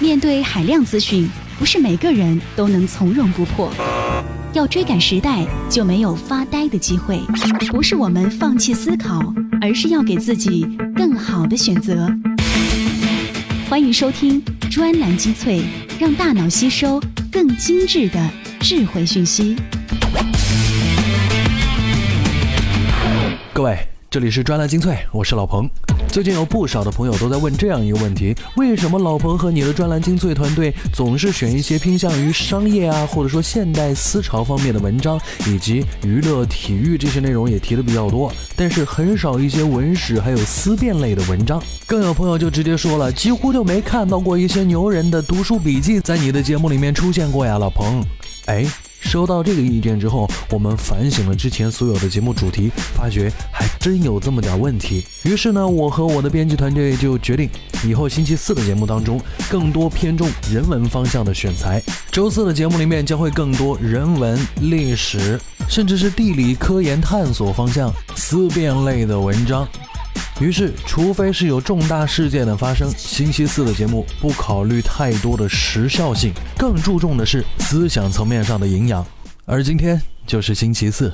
面对海量资讯，不是每个人都能从容不迫。要追赶时代，就没有发呆的机会。不是我们放弃思考，而是要给自己更好的选择。欢迎收听专栏精粹，让大脑吸收更精致的智慧讯息。各位，这里是专栏精粹，我是老彭。最近有不少的朋友都在问这样一个问题：为什么老彭和你的专栏精粹团队总是选一些偏向于商业啊，或者说现代思潮方面的文章，以及娱乐、体育这些内容也提的比较多，但是很少一些文史还有思辨类的文章？更有朋友就直接说了，几乎就没看到过一些牛人的读书笔记在你的节目里面出现过呀，老彭。哎。收到这个意见之后，我们反省了之前所有的节目主题，发觉还真有这么点问题。于是呢，我和我的编辑团队就决定，以后星期四的节目当中，更多偏重人文方向的选材；周四的节目里面将会更多人文、历史，甚至是地理、科研探索方向、思辨类的文章。于是，除非是有重大事件的发生，星期四的节目不考虑太多的时效性，更注重的是思想层面上的营养。而今天就是星期四。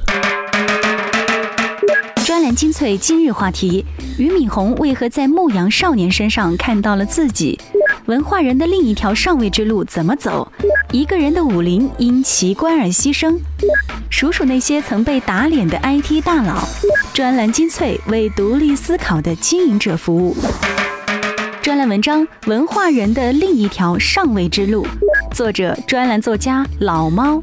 专栏精粹今日话题：俞敏洪为何在牧羊少年身上看到了自己？文化人的另一条上位之路怎么走？一个人的武林因奇观而牺牲。数数那些曾被打脸的 IT 大佬。专栏精粹为独立思考的经营者服务。专栏文章：文化人的另一条上位之路。作者：专栏作家老猫。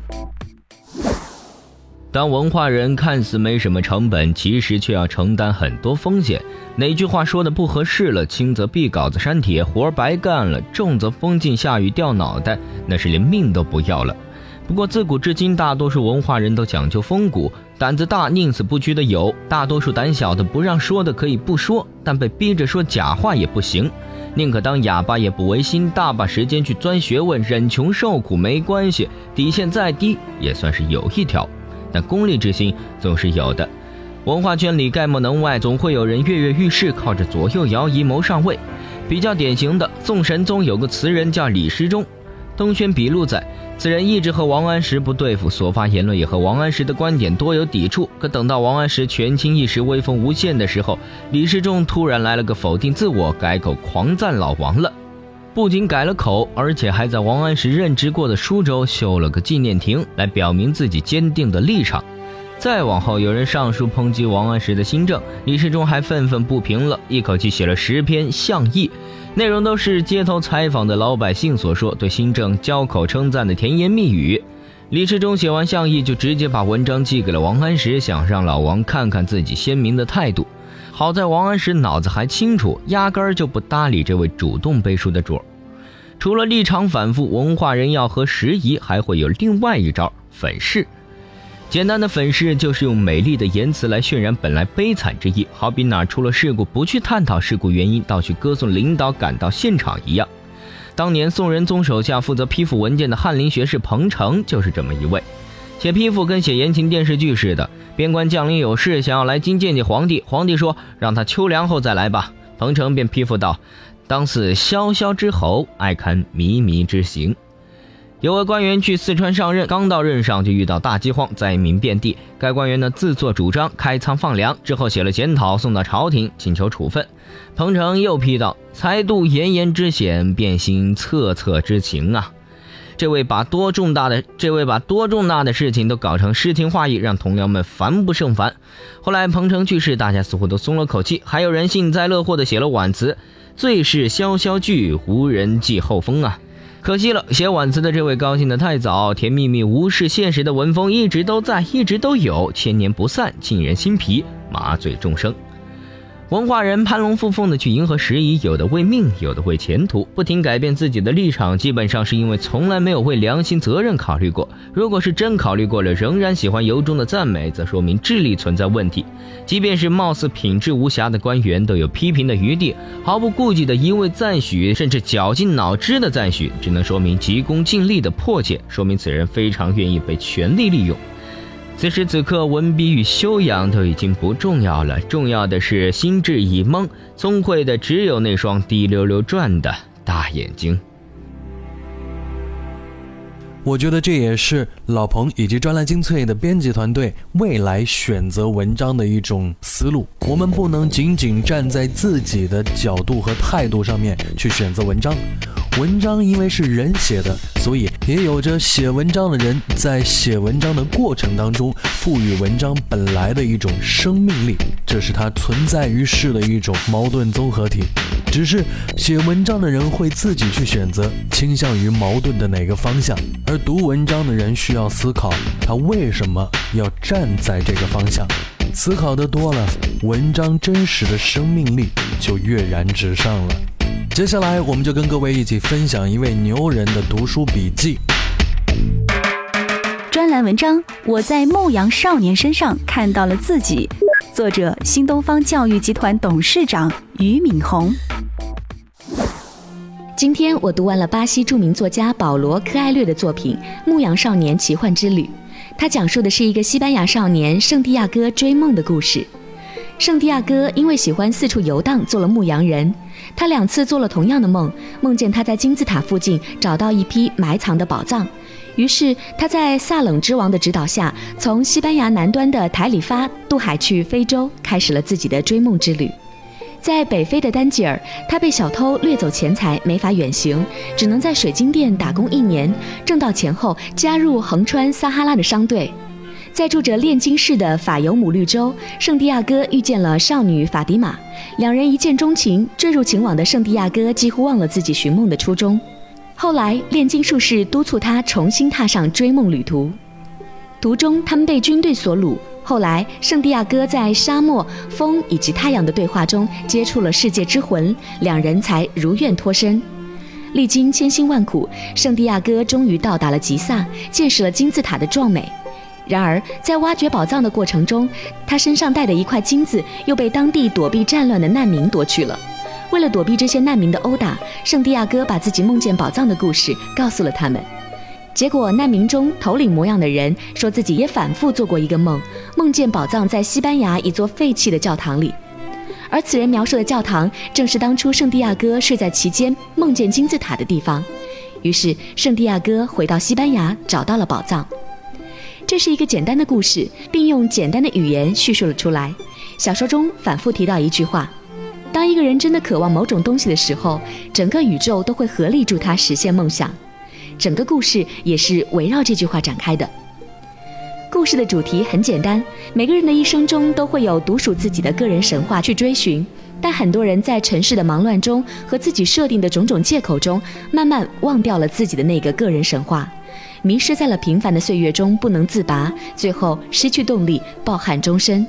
当文化人看似没什么成本，其实却要承担很多风险。哪句话说的不合适了？轻则必稿子删帖，活白干了；重则封禁下雨掉脑袋，那是连命都不要了。不过自古至今，大多数文化人都讲究风骨，胆子大、宁死不屈的有；大多数胆小的，不让说的可以不说，但被逼着说假话也不行。宁可当哑巴也不违心，大把时间去钻学问，忍穷受苦没关系，底线再低也算是有一条。但功利之心总是有的，文化圈里概莫能外，总会有人跃跃欲试，靠着左右摇移谋上位。比较典型的，宋神宗有个词人叫李时忠，《东轩笔录》载，此人一直和王安石不对付，所发言论也和王安石的观点多有抵触。可等到王安石权倾一时、威风无限的时候，李时中突然来了个否定自我，改口狂赞老王了。不仅改了口，而且还在王安石任职过的舒州修了个纪念亭，来表明自己坚定的立场。再往后，有人上书抨击王安石的新政，李世忠还愤愤不平了，一口气写了十篇相议，内容都是街头采访的老百姓所说，对新政交口称赞的甜言蜜语。李世忠写完相议，就直接把文章寄给了王安石，想让老王看看自己鲜明的态度。好在王安石脑子还清楚，压根儿就不搭理这位主动背书的主儿。除了立场反复，文化人要和时宜，还会有另外一招粉饰。简单的粉饰就是用美丽的言辞来渲染本来悲惨之意，好比哪出了事故，不去探讨事故原因，倒去歌颂领导赶到现场一样。当年宋仁宗手下负责批复文件的翰林学士彭城就是这么一位，写批复跟写言情电视剧似的。边关将领有事，想要来京见见皇帝。皇帝说：“让他秋凉后再来吧。”彭城便批复道：“当似萧萧之侯，爱堪靡靡之行。”有位官员去四川上任，刚到任上就遇到大饥荒，灾民遍地。该官员呢自作主张开仓放粮，之后写了检讨，送到朝廷请求处分。彭城又批道：“才度炎炎之险，便心恻恻之情啊。”这位把多重大的这位把多重大的事情都搞成诗情画意，让同僚们烦不胜烦。后来彭城去世，大家似乎都松了口气，还有人幸灾乐祸地写了挽词：“最是萧萧句，无人记后风啊。”可惜了，写挽词的这位高兴得太早，甜蜜蜜无视现实的文风一直都在，一直都有，千年不散，沁人心脾，麻醉众生。文化人攀龙附凤的去迎合时宜，有的为命，有的为前途，不停改变自己的立场，基本上是因为从来没有为良心责任考虑过。如果是真考虑过了，仍然喜欢由衷的赞美，则说明智力存在问题。即便是貌似品质无瑕的官员，都有批评的余地，毫不顾忌的一味赞许，甚至绞尽脑汁的赞许，只能说明急功近利的迫切，说明此人非常愿意被权力利用。此时此刻，文笔与修养都已经不重要了，重要的是心智已懵，聪慧的只有那双滴溜溜转的大眼睛。我觉得这也是老彭以及专栏精粹的编辑团队未来选择文章的一种思路。我们不能仅仅站在自己的角度和态度上面去选择文章。文章因为是人写的，所以也有着写文章的人在写文章的过程当中赋予文章本来的一种生命力，这是它存在于世的一种矛盾综合体。只是写文章的人会自己去选择倾向于矛盾的哪个方向，而读文章的人需要思考他为什么要站在这个方向。思考的多了，文章真实的生命力就跃然纸上了。接下来，我们就跟各位一起分享一位牛人的读书笔记。专栏文章：我在牧羊少年身上看到了自己。作者：新东方教育集团董事长俞敏洪。今天我读完了巴西著名作家保罗·科埃略的作品《牧羊少年奇幻之旅》，他讲述的是一个西班牙少年圣地亚哥追梦的故事。圣地亚哥因为喜欢四处游荡，做了牧羊人。他两次做了同样的梦，梦见他在金字塔附近找到一批埋藏的宝藏。于是他在萨冷之王的指导下，从西班牙南端的台里发渡海去非洲，开始了自己的追梦之旅。在北非的丹吉尔，他被小偷掠走钱财，没法远行，只能在水晶店打工一年，挣到钱后加入横穿撒哈拉的商队。在住着炼金士的法尤姆绿洲，圣地亚哥遇见了少女法迪玛，两人一见钟情。坠入情网的圣地亚哥几乎忘了自己寻梦的初衷。后来，炼金术士督促他重新踏上追梦旅途。途中，他们被军队所掳。后来，圣地亚哥在沙漠、风以及太阳的对话中接触了世界之魂，两人才如愿脱身。历经千辛万苦，圣地亚哥终于到达了吉萨，见识了金字塔的壮美。然而，在挖掘宝藏的过程中，他身上带的一块金子又被当地躲避战乱的难民夺去了。为了躲避这些难民的殴打，圣地亚哥把自己梦见宝藏的故事告诉了他们。结果，难民中头领模样的人说自己也反复做过一个梦，梦见宝藏在西班牙一座废弃的教堂里，而此人描述的教堂正是当初圣地亚哥睡在其间梦见金字塔的地方。于是，圣地亚哥回到西班牙，找到了宝藏。这是一个简单的故事，并用简单的语言叙述了出来。小说中反复提到一句话：当一个人真的渴望某种东西的时候，整个宇宙都会合力助他实现梦想。整个故事也是围绕这句话展开的。故事的主题很简单，每个人的一生中都会有独属自己的个人神话去追寻，但很多人在城市的忙乱中和自己设定的种种借口中，慢慢忘掉了自己的那个个人神话。迷失在了平凡的岁月中，不能自拔，最后失去动力，抱憾终身。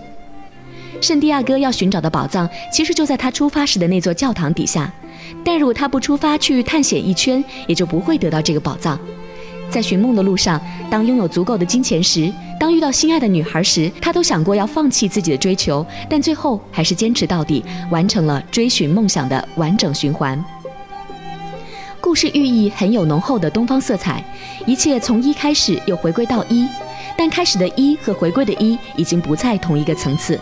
圣地亚哥要寻找的宝藏，其实就在他出发时的那座教堂底下。但如果他不出发去探险一圈，也就不会得到这个宝藏。在寻梦的路上，当拥有足够的金钱时，当遇到心爱的女孩时，他都想过要放弃自己的追求，但最后还是坚持到底，完成了追寻梦想的完整循环。故事寓意很有浓厚的东方色彩，一切从一开始又回归到一，但开始的一和回归的一已经不在同一个层次。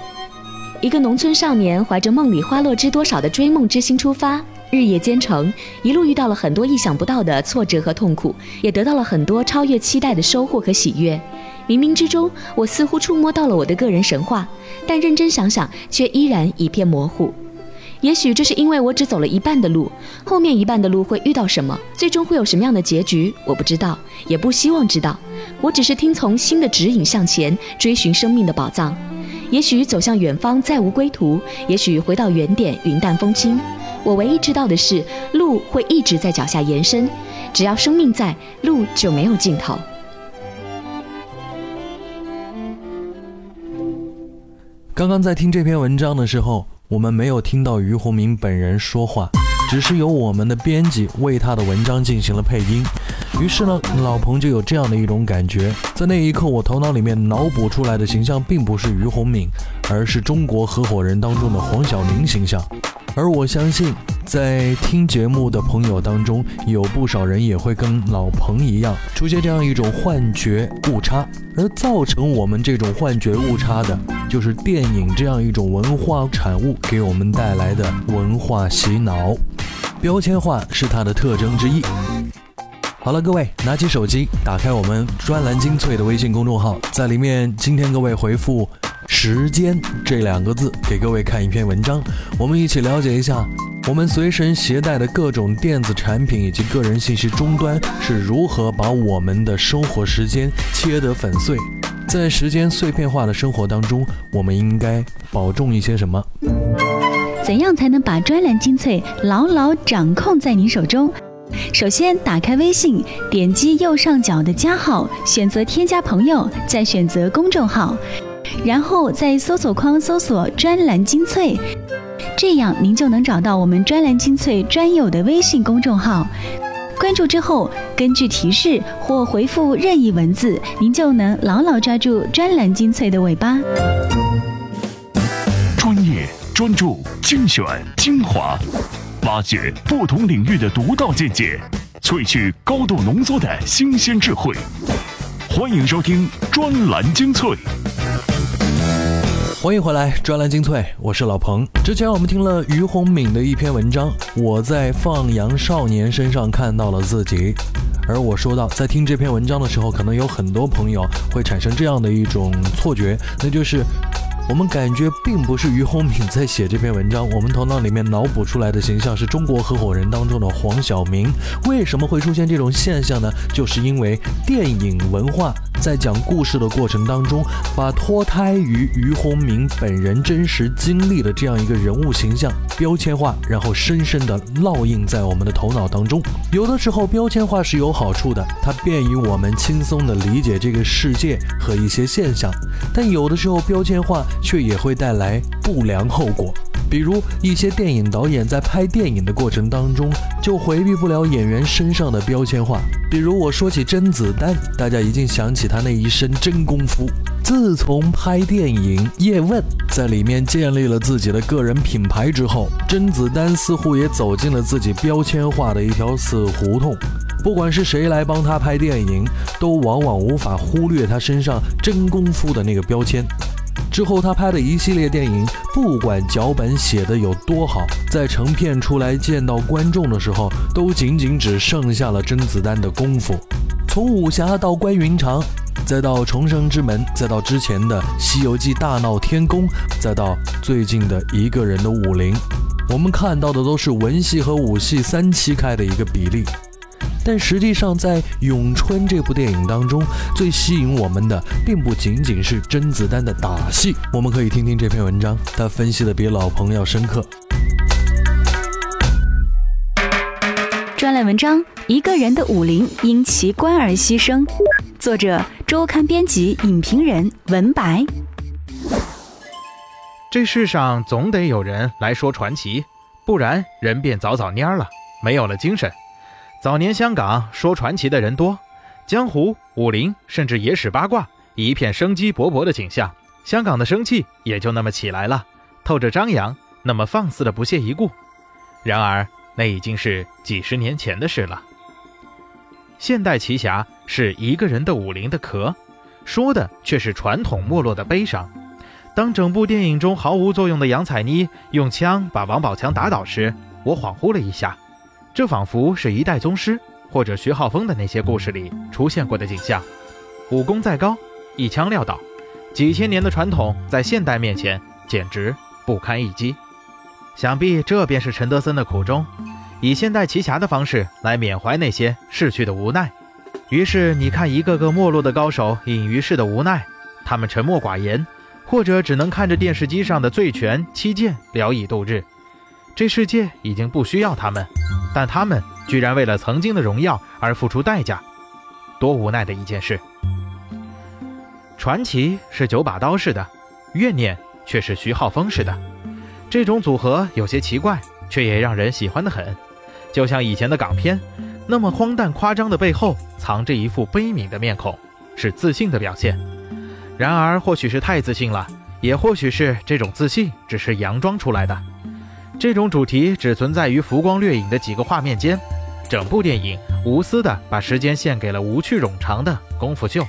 一个农村少年怀着梦里花落知多少的追梦之心出发，日夜兼程，一路遇到了很多意想不到的挫折和痛苦，也得到了很多超越期待的收获和喜悦。冥冥之中，我似乎触摸到了我的个人神话，但认真想想，却依然一片模糊。也许这是因为我只走了一半的路，后面一半的路会遇到什么，最终会有什么样的结局，我不知道，也不希望知道。我只是听从心的指引向前，追寻生命的宝藏。也许走向远方再无归途，也许回到原点云淡风轻。我唯一知道的是，路会一直在脚下延伸，只要生命在，路就没有尽头。刚刚在听这篇文章的时候。我们没有听到俞洪明本人说话，只是由我们的编辑为他的文章进行了配音。于是呢，老彭就有这样的一种感觉，在那一刻，我头脑里面脑补出来的形象并不是俞洪敏，而是中国合伙人当中的黄晓明形象。而我相信。在听节目的朋友当中，有不少人也会跟老彭一样出现这样一种幻觉误差，而造成我们这种幻觉误差的，就是电影这样一种文化产物给我们带来的文化洗脑。标签化是它的特征之一。好了，各位拿起手机，打开我们专栏精粹的微信公众号，在里面，今天各位回复“时间”这两个字，给各位看一篇文章，我们一起了解一下，我们随身携带的各种电子产品以及个人信息终端是如何把我们的生活时间切得粉碎。在时间碎片化的生活当中，我们应该保重一些什么？怎样才能把专栏精粹牢牢掌控在你手中？首先，打开微信，点击右上角的加号，选择添加朋友，再选择公众号，然后在搜索框搜索“专栏精粹”，这样您就能找到我们“专栏精粹”专有的微信公众号。关注之后，根据提示或回复任意文字，您就能牢牢抓住“专栏精粹”的尾巴。专业、专注、精选、精华。挖掘不同领域的独到见解，萃取高度浓缩的新鲜智慧。欢迎收听专栏精粹。欢迎回来，专栏精粹，我是老彭。之前我们听了于洪敏的一篇文章，我在放羊少年身上看到了自己。而我说到，在听这篇文章的时候，可能有很多朋友会产生这样的一种错觉，那就是。我们感觉并不是于洪敏在写这篇文章，我们头脑里面脑补出来的形象是中国合伙人当中的黄晓明。为什么会出现这种现象呢？就是因为电影文化在讲故事的过程当中，把脱胎于于洪敏本人真实经历的这样一个人物形象标签化，然后深深的烙印在我们的头脑当中。有的时候标签化是有好处的，它便于我们轻松的理解这个世界和一些现象，但有的时候标签化。却也会带来不良后果，比如一些电影导演在拍电影的过程当中，就回避不了演员身上的标签化。比如我说起甄子丹，大家一定想起他那一身真功夫。自从拍电影《叶问》在里面建立了自己的个人品牌之后，甄子丹似乎也走进了自己标签化的一条死胡同。不管是谁来帮他拍电影，都往往无法忽略他身上真功夫的那个标签。之后，他拍的一系列电影，不管脚本写的有多好，在成片出来见到观众的时候，都仅仅只剩下了甄子丹的功夫。从武侠到关云长，再到重生之门，再到之前的《西游记》大闹天宫，再到最近的一个人的武林，我们看到的都是文戏和武戏三七开的一个比例。但实际上，在《咏春》这部电影当中，最吸引我们的并不仅仅是甄子丹的打戏。我们可以听听这篇文章，他分析的比老彭要深刻。专栏文章：一个人的武林因奇观而牺牲。作者：周刊编辑、影评人文白。这世上总得有人来说传奇，不然人便早早蔫了，没有了精神。早年香港说传奇的人多，江湖、武林甚至野史八卦，一片生机勃勃的景象。香港的生气也就那么起来了，透着张扬，那么放肆的不屑一顾。然而，那已经是几十年前的事了。现代奇侠是一个人的武林的壳，说的却是传统没落的悲伤。当整部电影中毫无作用的杨采妮用枪把王宝强打倒时，我恍惚了一下。这仿佛是一代宗师或者徐浩峰的那些故事里出现过的景象，武功再高，一枪撂倒，几千年的传统在现代面前简直不堪一击。想必这便是陈德森的苦衷，以现代奇侠的方式来缅怀那些逝去的无奈。于是你看，一个个没落的高手隐于世的无奈，他们沉默寡言，或者只能看着电视机上的醉拳、七剑聊以度日。这世界已经不需要他们。但他们居然为了曾经的荣耀而付出代价，多无奈的一件事！传奇是九把刀式的，怨念却是徐浩峰式的，这种组合有些奇怪，却也让人喜欢的很。就像以前的港片，那么荒诞夸张的背后藏着一副悲悯的面孔，是自信的表现。然而，或许是太自信了，也或许是这种自信只是佯装出来的。这种主题只存在于浮光掠影的几个画面间，整部电影无私的把时间献给了无趣冗长的功夫秀。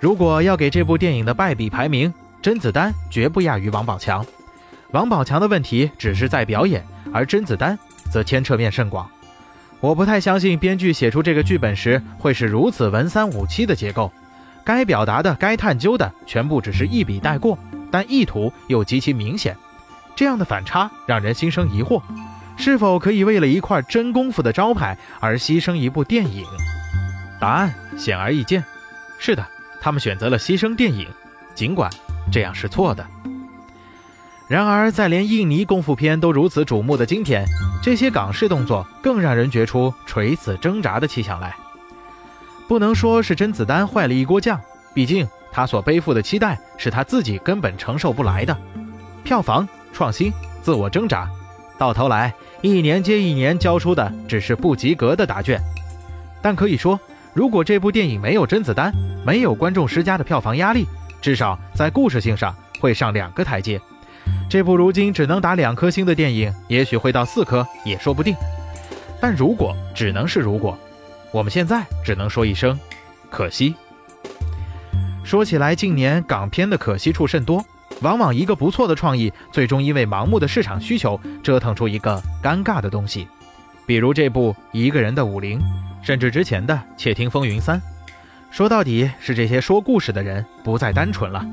如果要给这部电影的败笔排名，甄子丹绝不亚于王宝强。王宝强的问题只是在表演，而甄子丹则牵扯面甚广。我不太相信编剧写出这个剧本时会是如此文三武七的结构，该表达的、该探究的全部只是一笔带过，但意图又极其明显。这样的反差让人心生疑惑：是否可以为了一块真功夫的招牌而牺牲一部电影？答案显而易见，是的，他们选择了牺牲电影，尽管这样是错的。然而，在连印尼功夫片都如此瞩目的今天，这些港式动作更让人觉出垂死挣扎的气象来。不能说是甄子丹坏了一锅酱，毕竟他所背负的期待是他自己根本承受不来的。票房、创新、自我挣扎，到头来一年接一年交出的只是不及格的答卷。但可以说，如果这部电影没有甄子丹，没有观众施加的票房压力，至少在故事性上会上两个台阶。这部如今只能打两颗星的电影，也许会到四颗也说不定。但如果只能是如果，我们现在只能说一声可惜。说起来，近年港片的可惜处甚多，往往一个不错的创意，最终因为盲目的市场需求，折腾出一个尴尬的东西。比如这部《一个人的武林》，甚至之前的《窃听风云三》，说到底是这些说故事的人不再单纯了。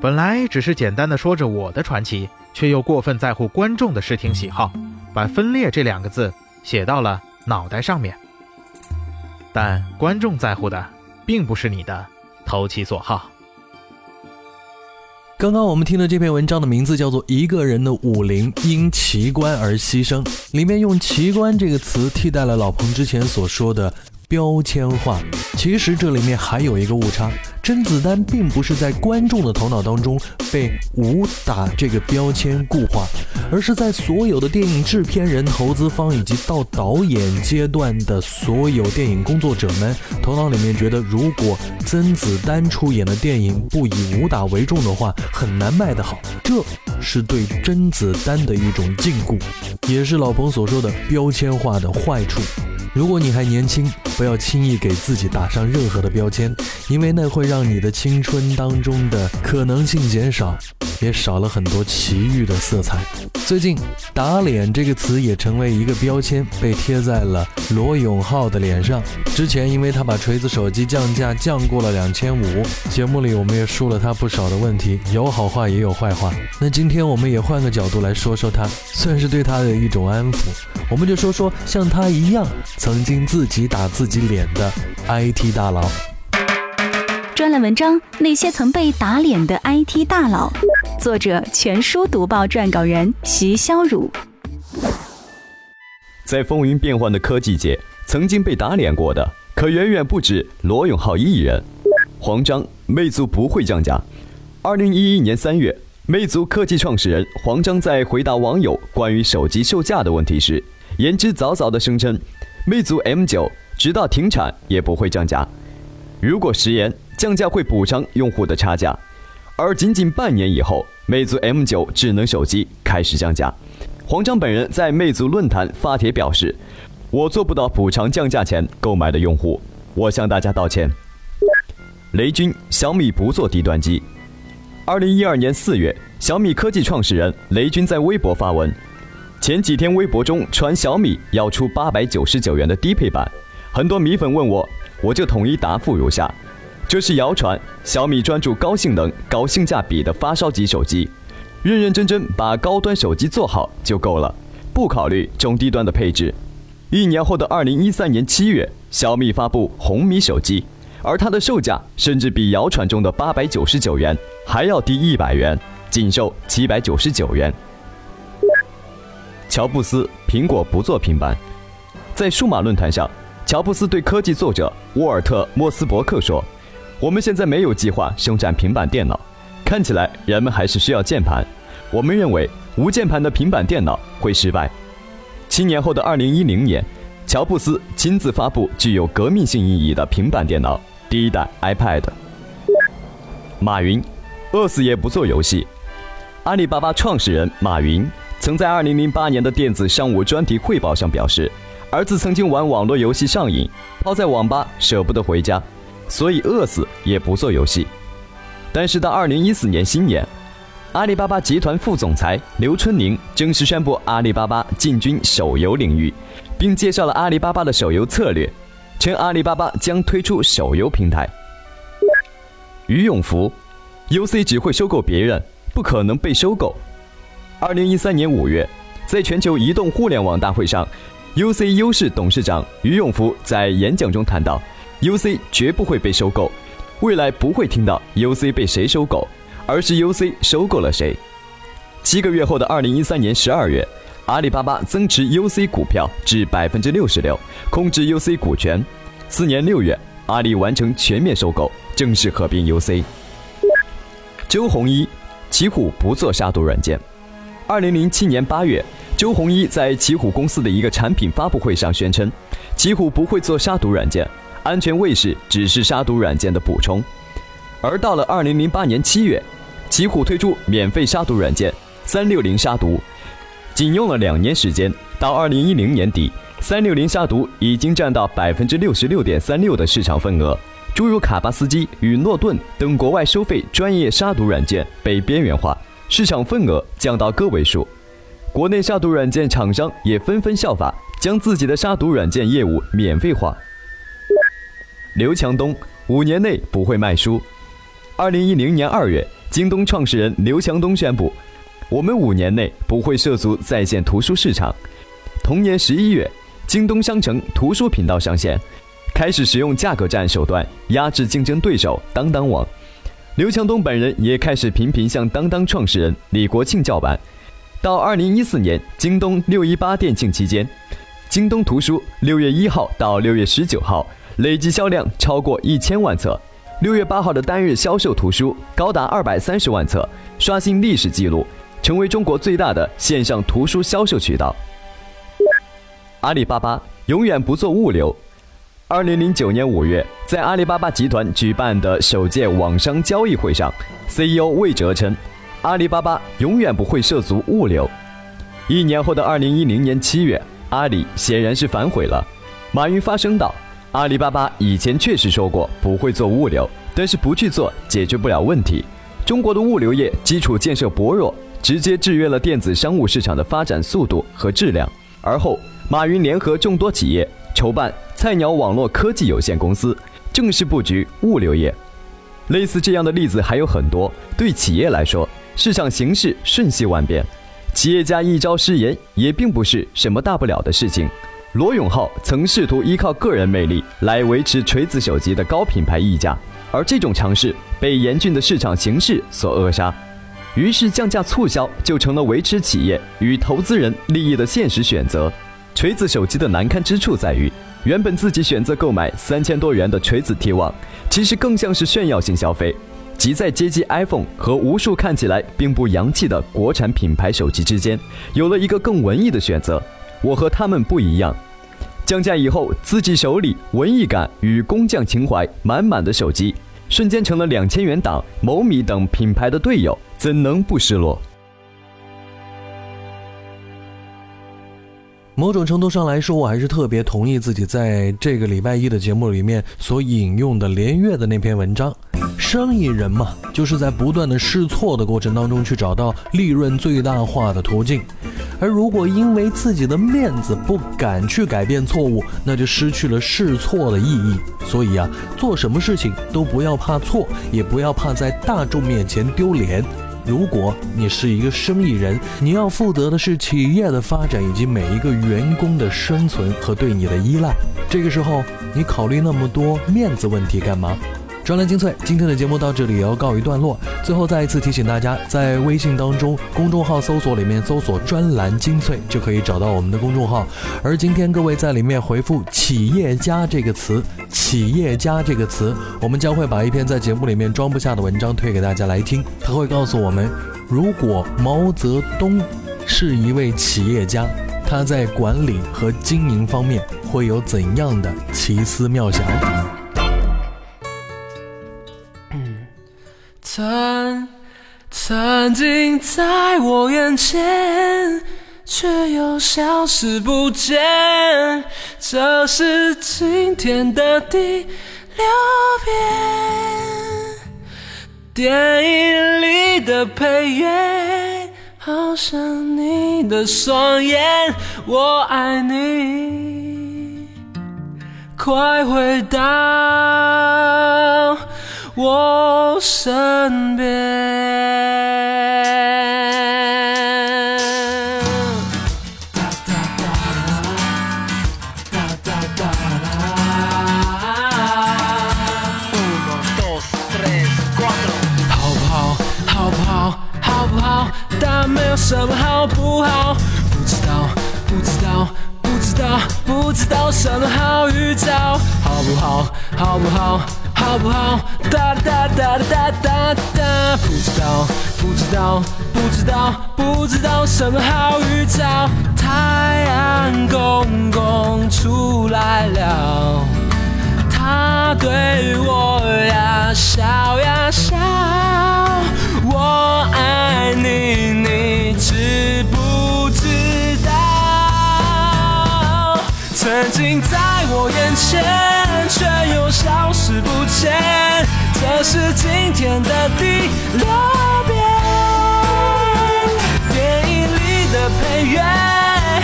本来只是简单的说着我的传奇，却又过分在乎观众的视听喜好，把分裂这两个字写到了脑袋上面。但观众在乎的，并不是你的投其所好。刚刚我们听的这篇文章的名字叫做《一个人的武林因奇观而牺牲》，里面用“奇观”这个词替代了老彭之前所说的。标签化，其实这里面还有一个误差，甄子丹并不是在观众的头脑当中被武打这个标签固化，而是在所有的电影制片人、投资方以及到导演阶段的所有电影工作者们头脑里面觉得，如果甄子丹出演的电影不以武打为重的话，很难卖得好，这是对甄子丹的一种禁锢，也是老彭所说的标签化的坏处。如果你还年轻，不要轻易给自己打上任何的标签，因为那会让让你的青春当中的可能性减少。也少了很多奇遇的色彩。最近“打脸”这个词也成为一个标签，被贴在了罗永浩的脸上。之前因为他把锤子手机降价降过了两千五，节目里我们也说了他不少的问题，有好话也有坏话。那今天我们也换个角度来说说他，算是对他的一种安抚。我们就说说像他一样曾经自己打自己脸的 IT 大佬。专栏文章：那些曾被打脸的 IT 大佬。作者：全书读报撰稿人席潇儒。在风云变幻的科技界，曾经被打脸过的，可远远不止罗永浩一人。黄章，魅族不会降价。二零一一年三月，魅族科技创始人黄章在回答网友关于手机售价的问题时，言之凿凿地声称，魅族 M 九直到停产也不会降价。如果食言，降价会补偿用户的差价。而仅仅半年以后，魅族 M9 智能手机开始降价。黄章本人在魅族论坛发帖表示：“我做不到补偿降价前购买的用户，我向大家道歉。”雷军，小米不做低端机。二零一二年四月，小米科技创始人雷军在微博发文：前几天微博中传小米要出八百九十九元的低配版，很多米粉问我，我就统一答复如下。这是谣传，小米专注高性能、高性价比的发烧级手机，认认真真把高端手机做好就够了，不考虑中低端的配置。一年后的二零一三年七月，小米发布红米手机，而它的售价甚至比谣传中的八百九十九元还要低一百元，仅售七百九十九元。乔布斯，苹果不做平板。在数码论坛上，乔布斯对科技作者沃尔特·莫斯伯克说。我们现在没有计划生产平板电脑，看起来人们还是需要键盘。我们认为无键盘的平板电脑会失败。七年后的二零一零年，乔布斯亲自发布具有革命性意义的平板电脑——第一代 iPad。马云，饿死也不做游戏。阿里巴巴创始人马云曾在二零零八年的电子商务专题汇报上表示，儿子曾经玩网络游戏上瘾，泡在网吧舍不得回家。所以饿死也不做游戏，但是到二零一四年新年，阿里巴巴集团副总裁刘春宁正式宣布阿里巴巴进军手游领域，并介绍了阿里巴巴的手游策略，称阿里巴巴将推出手游平台。于永福，UC 只会收购别人，不可能被收购。二零一三年五月，在全球移动互联网大会上，UC 优势董事长于永福在演讲中谈到，UC 绝不会被收购，未来不会听到 UC 被谁收购，而是 UC 收购了谁。七个月后的二零一三年十二月，阿里巴巴增持 UC 股票至百分之六十六，控制 UC 股权。次年六月，阿里完成全面收购，正式合并 UC。周鸿祎，奇虎不做杀毒软件。二零零七年八月，周鸿祎在奇虎公司的一个产品发布会上宣称，奇虎不会做杀毒软件，安全卫士只是杀毒软件的补充。而到了二零零八年七月，奇虎推出免费杀毒软件三六零杀毒，仅用了两年时间，到二零一零年底，三六零杀毒已经占到百分之六十六点三六的市场份额。诸如卡巴斯基与诺顿等国外收费专业杀毒软件被边缘化。市场份额降到个位数，国内杀毒软件厂商也纷纷效法，将自己的杀毒软件业务免费化。刘强东五年内不会卖书。二零一零年二月，京东创始人刘强东宣布，我们五年内不会涉足在线图书市场。同年十一月，京东商城图书频道上线，开始使用价格战手段压制竞争对手当当网。刘强东本人也开始频频向当当创始人李国庆叫板。到二零一四年京东六一八店庆期间，京东图书六月一号到六月十九号累计销量超过一千万册，六月八号的单日销售图书高达二百三十万册，刷新历史记录，成为中国最大的线上图书销售渠道。阿里巴巴永远不做物流。二零零九年五月，在阿里巴巴集团举办的首届网商交易会上，CEO 魏哲称，阿里巴巴永远不会涉足物流。一年后的二零一零年七月，阿里显然是反悔了。马云发声道：“阿里巴巴以前确实说过不会做物流，但是不去做解决不了问题。中国的物流业基础建设薄弱，直接制约了电子商务市场的发展速度和质量。”而后，马云联合众多企业筹办。菜鸟网络科技有限公司正式布局物流业，类似这样的例子还有很多。对企业来说，市场形势瞬息万变，企业家一朝失言也并不是什么大不了的事情。罗永浩曾试图依靠个人魅力来维持锤子手机的高品牌溢价，而这种尝试被严峻的市场形势所扼杀，于是降价促销就成了维持企业与投资人利益的现实选择。锤子手机的难堪之处在于。原本自己选择购买三千多元的锤子 T 网，其实更像是炫耀性消费，即在街机 iPhone 和无数看起来并不洋气的国产品牌手机之间，有了一个更文艺的选择。我和他们不一样。降价以后，自己手里文艺感与工匠情怀满满的手机，瞬间成了两千元档、某米等品牌的队友，怎能不失落？某种程度上来说，我还是特别同意自己在这个礼拜一的节目里面所引用的连月的那篇文章。生意人嘛，就是在不断的试错的过程当中去找到利润最大化的途径。而如果因为自己的面子不敢去改变错误，那就失去了试错的意义。所以啊，做什么事情都不要怕错，也不要怕在大众面前丢脸。如果你是一个生意人，你要负责的是企业的发展以及每一个员工的生存和对你的依赖。这个时候，你考虑那么多面子问题干嘛？专栏精粹，今天的节目到这里也要告一段落。最后再一次提醒大家，在微信当中公众号搜索里面搜索“专栏精粹”就可以找到我们的公众号。而今天各位在里面回复“企业家”这个词，“企业家”这个词，我们将会把一篇在节目里面装不下的文章推给大家来听。他会告诉我们，如果毛泽东是一位企业家，他在管理和经营方面会有怎样的奇思妙想？曾曾经在我眼前，却又消失不见。这是今天的第六遍。电影里的配乐，好像你的双眼。我爱你。快回到我身边。哒哒哒啦，哒哒哒啦。好不好？好不好？好不好？但没有什么好不好。不知道，不知道，不知道，不知道什么好预兆。好不好？好不好？好不好？哒哒哒哒哒哒。不知道，不知道，不知道，不知道什么好预兆。太阳公公出来了。他对我呀笑呀笑，我爱你，你知不曾经在我眼前，却又消失不见，这是今天的第六遍。电影里的配乐，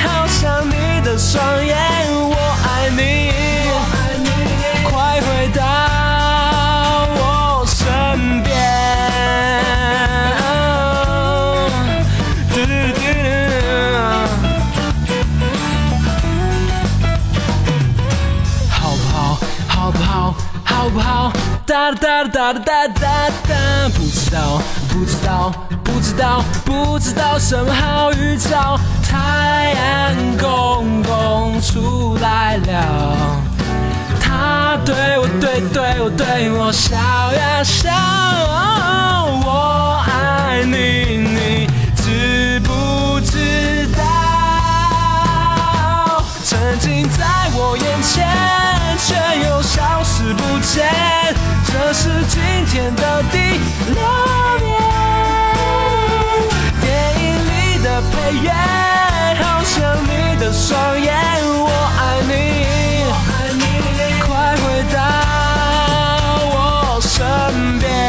好像你的双眼，不好？哒哒哒哒哒哒哒，不知道，不知道，不知道，不知道什么好预兆。太阳公公出来了。他对我对对我对我笑呀笑，我爱你，你知不知道？曾经在我眼前，却又消失不见，这是今天的第六遍。电影里的配乐，好像你的双眼，我爱你。快回到我身边。